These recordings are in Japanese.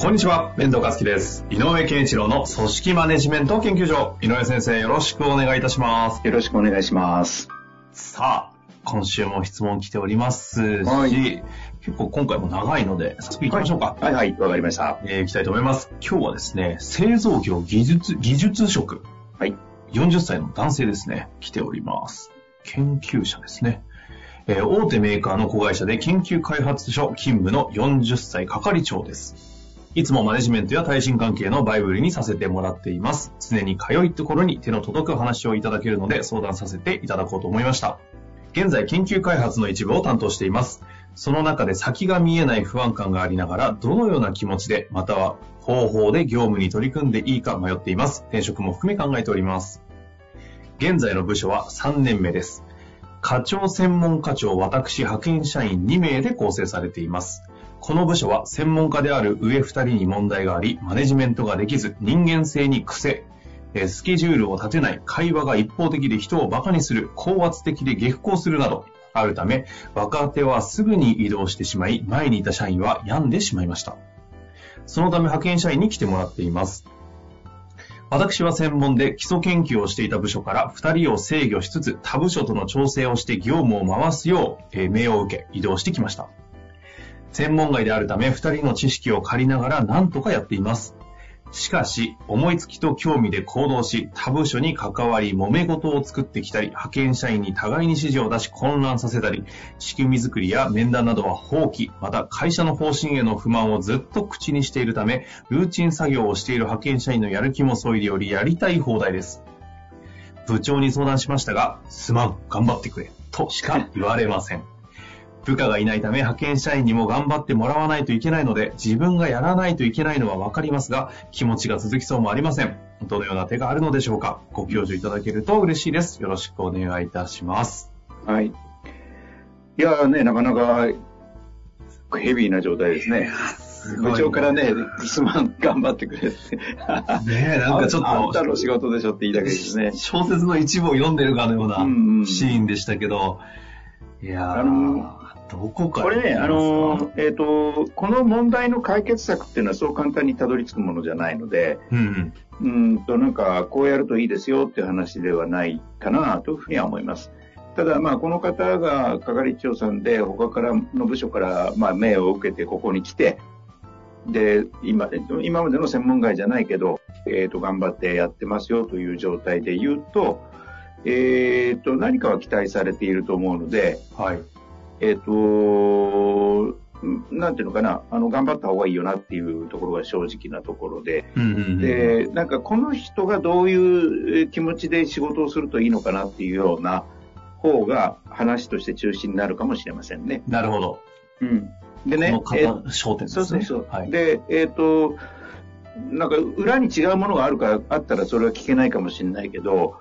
こんにちは、遠藤和樹です。井上健一郎の組織マネジメント研究所。井上先生、よろしくお願いいたします。よろしくお願いします。さあ、今週も質問来ておりますし、はい結構今回も長いので、早速行きましょうか。はいはい、わかりました。えー行きたいと思います。今日はですね、製造業技術、技術職。はい。40歳の男性ですね、来ております。研究者ですね。えー大手メーカーの子会社で研究開発所勤務の40歳係長です。いつもマネジメントや対人関係のバイブルにさせてもらっています。常に通いところに手の届く話をいただけるので相談させていただこうと思いました。現在研究開発の一部を担当しています。その中で先が見えない不安感がありながら、どのような気持ちで、または方法で業務に取り組んでいいか迷っています。転職も含め考えております。現在の部署は3年目です。課長専門課長、私派遣社員2名で構成されています。この部署は専門家である上2人に問題があり、マネジメントができず、人間性に癖、えスケジュールを立てない、会話が一方的で人を馬鹿にする、高圧的で激高するなど、あるため、若手はすぐに移動してしまい、前にいた社員は病んでしまいました。そのため派遣社員に来てもらっています。私は専門で基礎研究をしていた部署から2人を制御しつつ他部署との調整をして業務を回すよう、え命を受け移動してきました。専門外であるため2人の知識を借りながら何とかやっています。しかし、思いつきと興味で行動し、他部署に関わり、揉め事を作ってきたり、派遣社員に互いに指示を出し混乱させたり、仕組み作りや面談などは放棄、また会社の方針への不満をずっと口にしているため、ルーチン作業をしている派遣社員のやる気もそいでよりやりたい放題です。部長に相談しましたが、すまん、頑張ってくれ、としか言われません。部下がいないため派遣社員にも頑張ってもらわないといけないので、自分がやらないといけないのはわかりますが、気持ちが続きそうもありません。どのような手があるのでしょうかご教授いただけると嬉しいです。よろしくお願いいたします。はい。いやーね、なかなかヘビーな状態ですね。部長からね、すまん、頑張ってくれって。ねえ、なんかちょっああんたと、の仕事でしょって言いたけですね。小説の一部を読んでるかのようなうんうんシーンでしたけど、いやー、あのどこからこれね、あのー、ー、えっ、と、この問題の解決策っていうのはそう簡単にたどり着くものじゃないので、うんうん。うーんと、なんか、こうやるといいですよっていう話ではないかなというふうには思います。ただ、まあ、この方が係長さんで、他からの部署から、まあ、命を受けてここに来て、で、今、えっと今までの専門外じゃないけど、えっ、と、頑張ってやってますよという状態で言うと、えっ、と、何かは期待されていると思うので、はい。えっ、と、なんていうのかな、あの、頑張った方がいいよなっていうところが正直なところで、うんうんうん。で、なんかこの人がどういう気持ちで仕事をするといいのかなっていうような方が話として中心になるかもしれませんね。なるほど。うん。でねこの、え方、焦点ですね。そうそうそう。はい。で、えっ、と、なんか裏に違うものがあるか、あったらそれは聞けないかもしれないけど、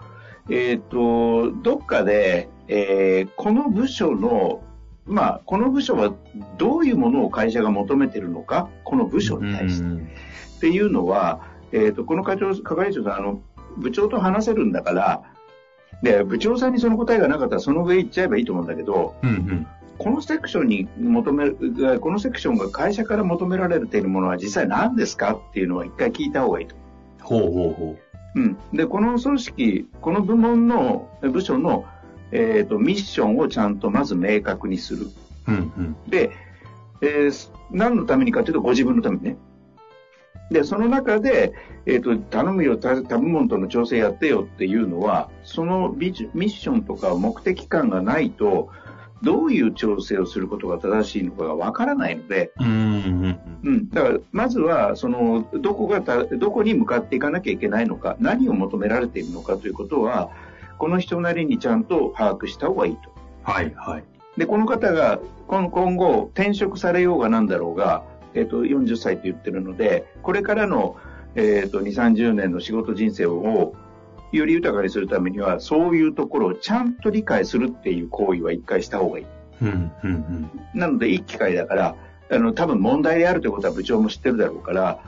えっ、と、どっかで、えーこの部署の、まあ、この部署はどういうものを会社が求めてるのか、この部署に対して。うんっていうのは、えっ、と、この課長、係長さん、あの、部長と話せるんだから、で、部長さんにその答えがなかったらその上行っちゃえばいいと思うんだけど、うんうん。このセクションに求める、このセクションが会社から求められているものは実際何ですか？っていうのは一回聞いた方がいいと。ほうほうほうん。で、この組織、この部門の、部署の、えっ、と、ミッションをちゃんとまず明確にする。う。うんうん。で、えー何のためにかというとご自分のためにね。で、その中で、えっ、と、頼むよ、他他部門との調整やってよっていうのは、そのビジミッションとか目的感がないと、どういう調整をすることが正しいのかがわからないので、うんうん。だから、まずは、その、どこがた、どこに向かっていかなきゃいけないのか、何を求められているのかということは、この人なりにちゃんと把握した方がいいと。はいはい。で、この方が今今後転職されようがなんだろうが、えっ、と、40歳と言ってるので、これからの、えっ、と、2、30年の仕事人生をより豊かにするためには、そういうところをちゃんと理解するっていう行為は一回した方がいい。うん、うん、うん。なので、いい機会だから、あの、多分問題であるということは部長も知ってるだろうから、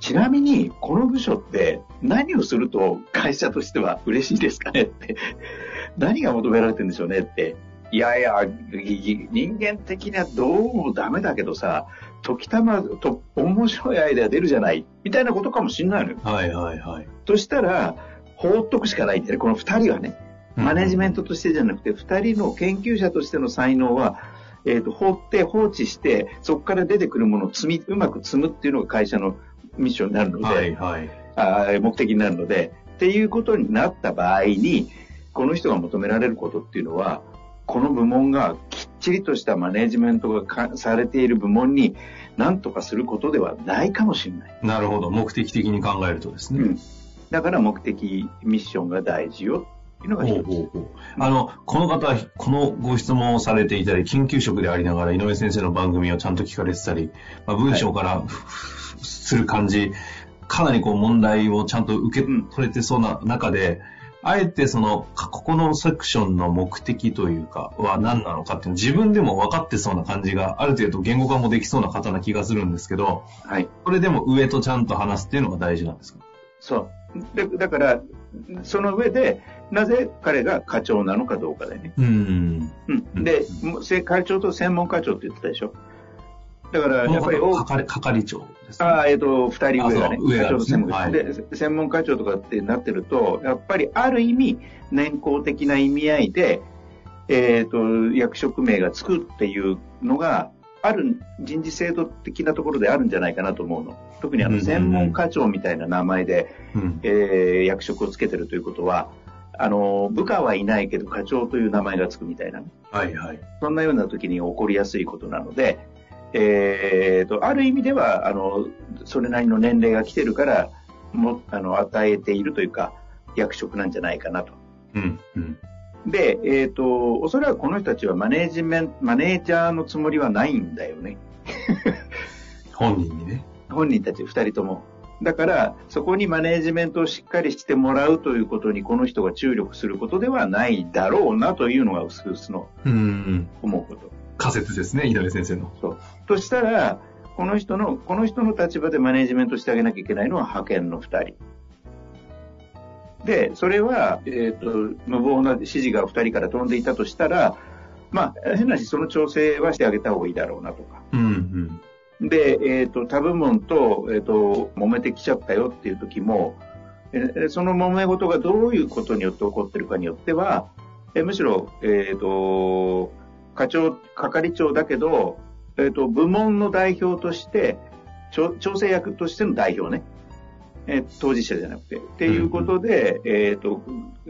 ちなみに、この部署って何をすると会社としては嬉しいですかねって、何が求められてるんでしょうねって。いやいや、い人間的にはどうもダメだけどさ、時たまと面白いアイデア出るじゃない、みたいなことかもしんないのよ。はい、はい、はい。としたら、放っとくしかないんだよね。この二人はね。マネジメントとしてじゃなくて、二人の研究者としての才能は、えっ、と、放って放置して、そこから出てくるものを積み、うまく積むっていうのが会社のミッションになるので、はい、はい。目的になるので、っていうことになった場合に、この人が求められることっていうのは、この部門がきっちりとしたマネジメントがかされている部門に何とかすることではないかもしれない。なるほど。目的的に考えるとですね。うん。だから目的、ミッションが大事よっていうのがほ一つ。うほうほうあの、この方、このご質問をされていたり、緊急職でありながら、井上先生の番組をちゃんと聞かれてたり、まあ、文章から、する感じ、かなりこう問題をちゃんと受け取れてそうな中で、あえてその、かここのセクションの目的というか、は何なのかっていうの自分でも分かってそうな感じが、ある程度言語化もできそうな方な気がするんですけど、はい。それでも上とちゃんと話すっていうのが大事なんですか？そう。でだから、その上で、なぜ彼が課長なのかどうかだよね。うん。うん。で、もせ課長と専門課長って言ってたでしょ。だから、やっぱり大方係係長ですね。ああ、えっ、と、二人上がね、上が課長と専門課長、はいで、専門課長とかってなってると、やっぱりある意味、年功的な意味合いで、えっ、と、役職名がつくっていうのが、ある人事制度的なところであるんじゃないかなと思うの。特にあの、専門課長みたいな名前で、うん。えー役職をつけてるということは、あの、部下はいないけど課長という名前がつくみたいなね、はいはい。そんなような時に起こりやすいことなので、えーと、ある意味では、あの、それなりの年齢が来てるから、も、あの、与えているというか、役職なんじゃないかなと。うん。うん。で、えっ、と、おそらくこの人たちはマネージメント、マネージャーのつもりはないんだよね。本人にね。本人たち二人とも。だから、そこにマネージメントをしっかりしてもらうということに、この人が注力することではないだろうなというのが薄々のうん。思うこと。仮説ですね、井上先生の。そう。としたら、この人の、この人の立場でマネージメントしてあげなきゃいけないのは派遣の二人。で、それは、えっ、と、無謀な指示が二人から飛んでいたとしたら、まあ、変なし、その調整はしてあげた方がいいだろうなとか。うん。で、えっ、と、他部門と、えっ、と、揉めてきちゃったよっていう時も、えーその揉め事がどういうことによって起こってるかによっては、えーむしろ、えっ、と、課長、係長だけど、えっ、と、部門の代表として、調調整役としての代表ね。えー当事者じゃなくて。っていうことで、えっ、と、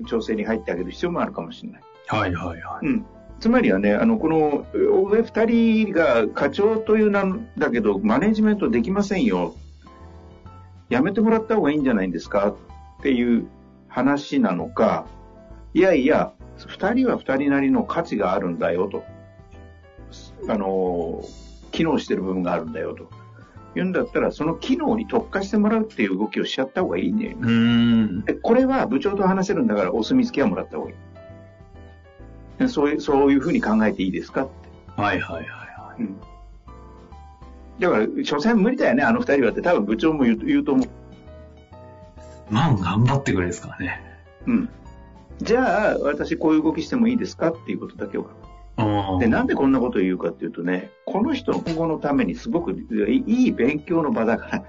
調整に入ってあげる必要もあるかもしれない。はいはいはい。うん。つまりはね、あの、この上二人が課長というなんだけど、マネジメントできませんよ。やめてもらった方がいいんじゃないんですか？っていう話なのか、いやいや、二人は二人なりの価値があるんだよと。あの、機能してる部分があるんだよと。言うんだったら、その機能に特化してもらうっていう動きをしちゃった方がいいね。うん。でこれは部長と話せるんだからお墨付きはもらった方がいい。で そういう、そういうふうに考えていいですかって。はいはいはいはうん。だから、所詮無理だよね、あの二人はって多分部長も言う言うと思う。い。まあ頑張ってくれですからね。うん。じゃあ、私こういう動きしてもいいですかっていうことだけを。うんで、なんでこんなことを言うかっていうとね、この人の今後のためにすごくいい勉強の場だか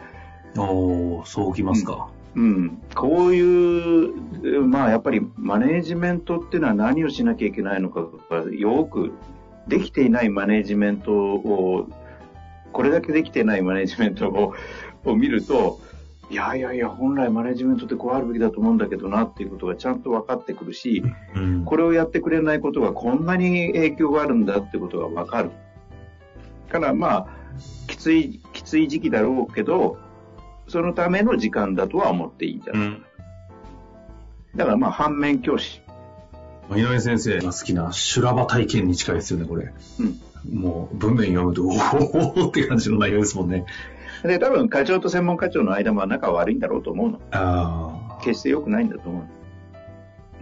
ら。おーそうきますか。うん、こういう、まあやっぱりマネージメントっていうのは何をしなきゃいけないのかがよくできていないマネージメントを、これだけできていないマネージメントをを見ると、いやいやいや、本来マネージメントってこうあるべきだと思うんだけどなっていうことがちゃんと分かってくるし、うん。これをやってくれないことがこんなに影響があるんだってことが分かる。からまあ、きつい、きつい時期だろうけど、そのための時間だとは思っていいんじゃない、うん。だからまあ反面教師。井上先生が好きな修羅場体験に近いですよね、これ。うん。もう文面読むと、おおって感じの内容ですもんね。で、多分課長と専門課長の間も仲悪いんだろうと思うの。あ決して良くないんだと思う。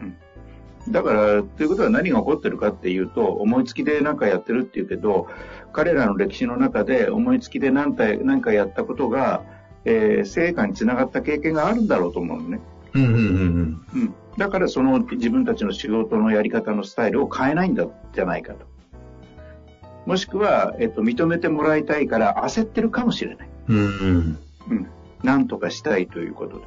うん。だから、ということは何が起こってるかっていうと、思いつきで何かやってるっていうけど、彼らの歴史の中で思いつきで何か何かやったことが、えー、成果につながった経験があるんだろうと思うのね。うんうんうんうん。うん。だからその自分たちの仕事のやり方のスタイルを変えないんだじゃないかと。もしくは、えっと、認めてもらいたいから焦ってるかもしれない。うんうん。うん。なんとかしたいということ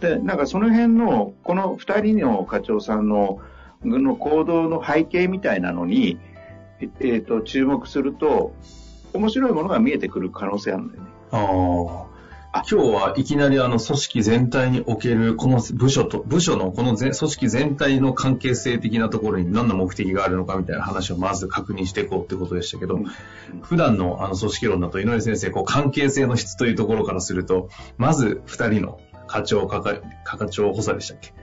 で。で、なんかその辺の、この二人の課長さんの、の行動の背景みたいなのに、ええっと、注目すると、面白いものが見えてくる可能性あるんだよね。ああ。今日はいきなりあの組織全体におけるこの部署と、部署のこの組織全体の関係性的なところに何の目的があるのかみたいな話をまず確認していこうってことでしたけど、普段のあの組織論だと井上先生、こう関係性の質というところからすると、まず二人の課長、課課長補佐でしたっけ？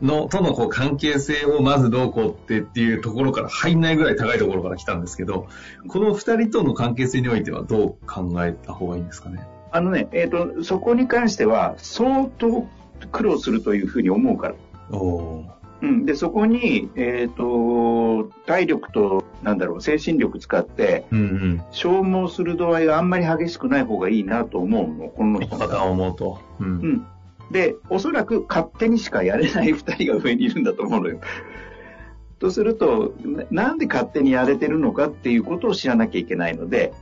の、とのこう関係性をまずどうこうってっていうところから入んないぐらい高いところから来たんですけど、この二人との関係性においてはどう考えた方がいいんですかね？あのね、えっ、と、そこに関しては、相当苦労するというふうに思うから。おうん。で、そこに、えっ、と、体力と、なんだろう、精神力使って、うんうん。消耗する度合いがあんまり激しくない方がいいなと思うの、この人パターンを思うと。う。うんん。で、おそらく勝手にしかやれない二人が上にいるんだと思うのよ。とすると、ななんで勝手にやれてるのかっていうことを知らなきゃいけないので、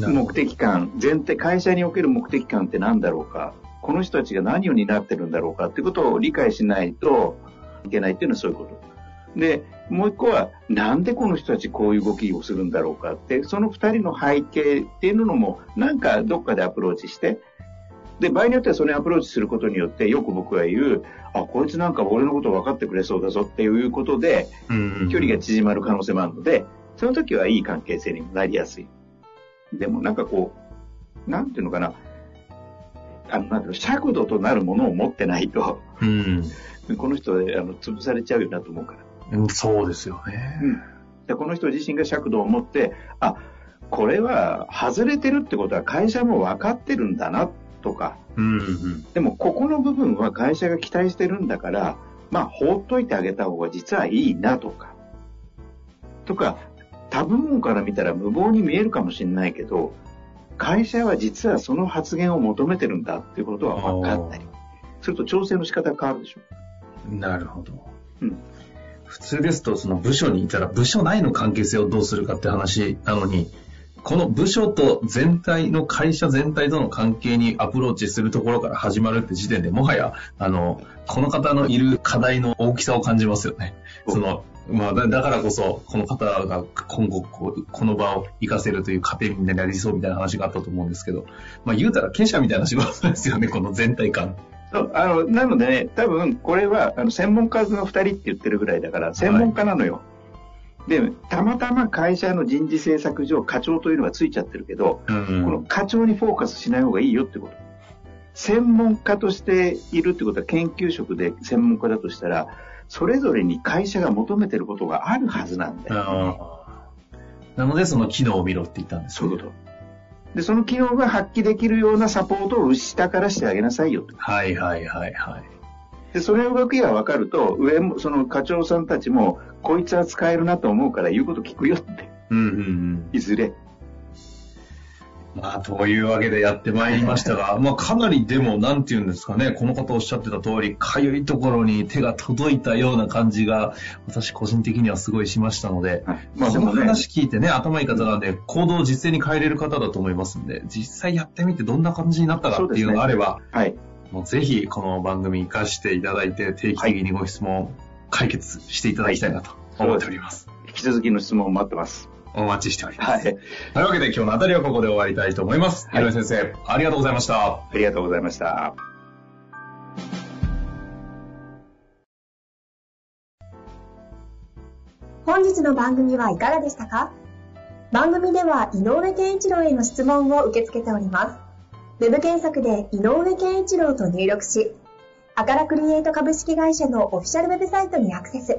目的感、前提、会社における目的感って何だろうか、この人たちが何を担ってるんだろうかってことを理解しないといけないっていうのはそういうこと。で、もう一個は、なんでこの人たちこういう動きをするんだろうかって、その二人の背景っていうのも、なんかどっかでアプローチして、で、場合によってはそれにアプローチすることによって、よく僕が言う、あ、こいつなんか俺のこと分かってくれそうだぞっていうことで、距離が縮まる可能性もあるので、その時はいい関係性になりやすい。でもなんかこう、なんていうのかな、あの、なんていうの、尺度となるものを持ってないと、うん。この人であの潰されちゃうよなと思うから。うんそうですよね。でこの人自身が尺度を持って、あ、これは外れてるってことは会社も分かってるんだなとか、うんうん。でもここの部分は会社が期待してるんだから、まあ放っといてあげた方が実はいいなとか、とか、他部門から見たら無謀に見えるかもしれないけど、会社は実はその発言を求めてるんだっていうことは分かったり、すると調整の仕方が変わるでしょ。なるほど。うん普通ですと、その部署にいたら部署内の関係性をどうするかって話なのに、この部署と全体の会社全体との関係にアプローチするところから始まるって時点でもはや、あの、この方のいる課題の大きさを感じますよね。その、まあだ、だからこそ、この方が今後こう、この場を活かせるという過程になりそうみたいな話があったと思うんですけど、まあ言うたら経営者みたいな仕事ですよね、この全体感。そうあのなのでね、多分これはあの専門家の2人って言ってるぐらいだから、専門家なのよ。で、たまたま会社の人事政策上、課長というのがついちゃってるけど、うんこの課長にフォーカスしない方がいいよってこと。専門家としているってことは研究職で専門家だとしたら、それぞれに会社が求めてることがあるはずなんだよ、ね。なので、その機能を見ろって言ったんですそういうこと。で、その機能が発揮できるようなサポートを下からしてあげなさいよ。はいはいはいはい。で、それの動きが分かると、上も、その課長さんたちも、こいつは使えるなと思うから言うこと聞くよって、うんうんうん。いずれ。まあ、というわけでやってまいりましたが、まあ、かなりでも、なんていうんですかね、この方おっしゃってた通り、かゆいところに手が届いたような感じが、私個人的にはすごいしましたので、はいまあこの話聞いてね、頭いい方なんで、行動を実践に変えれる方だと思いますんで、実際やってみてどんな感じになったかっていうのがあれば、はい。もうぜひこの番組活かしていただいて、定期的にご質問解決していただきたいなと思っております。引き続きの質問を待ってます。お待ちしております。はい。というわけで今日のあたりはここで終わりたいと思います。はい井上先生、ありがとうございました。ありがとうございました。本日の番組はいかがでしたか？番組では井上健一郎への質問を受け付けております。ウェブ検索で井上健一郎と入力し、アカラクリエイト株式会社のオフィシャルウェブサイトにアクセス。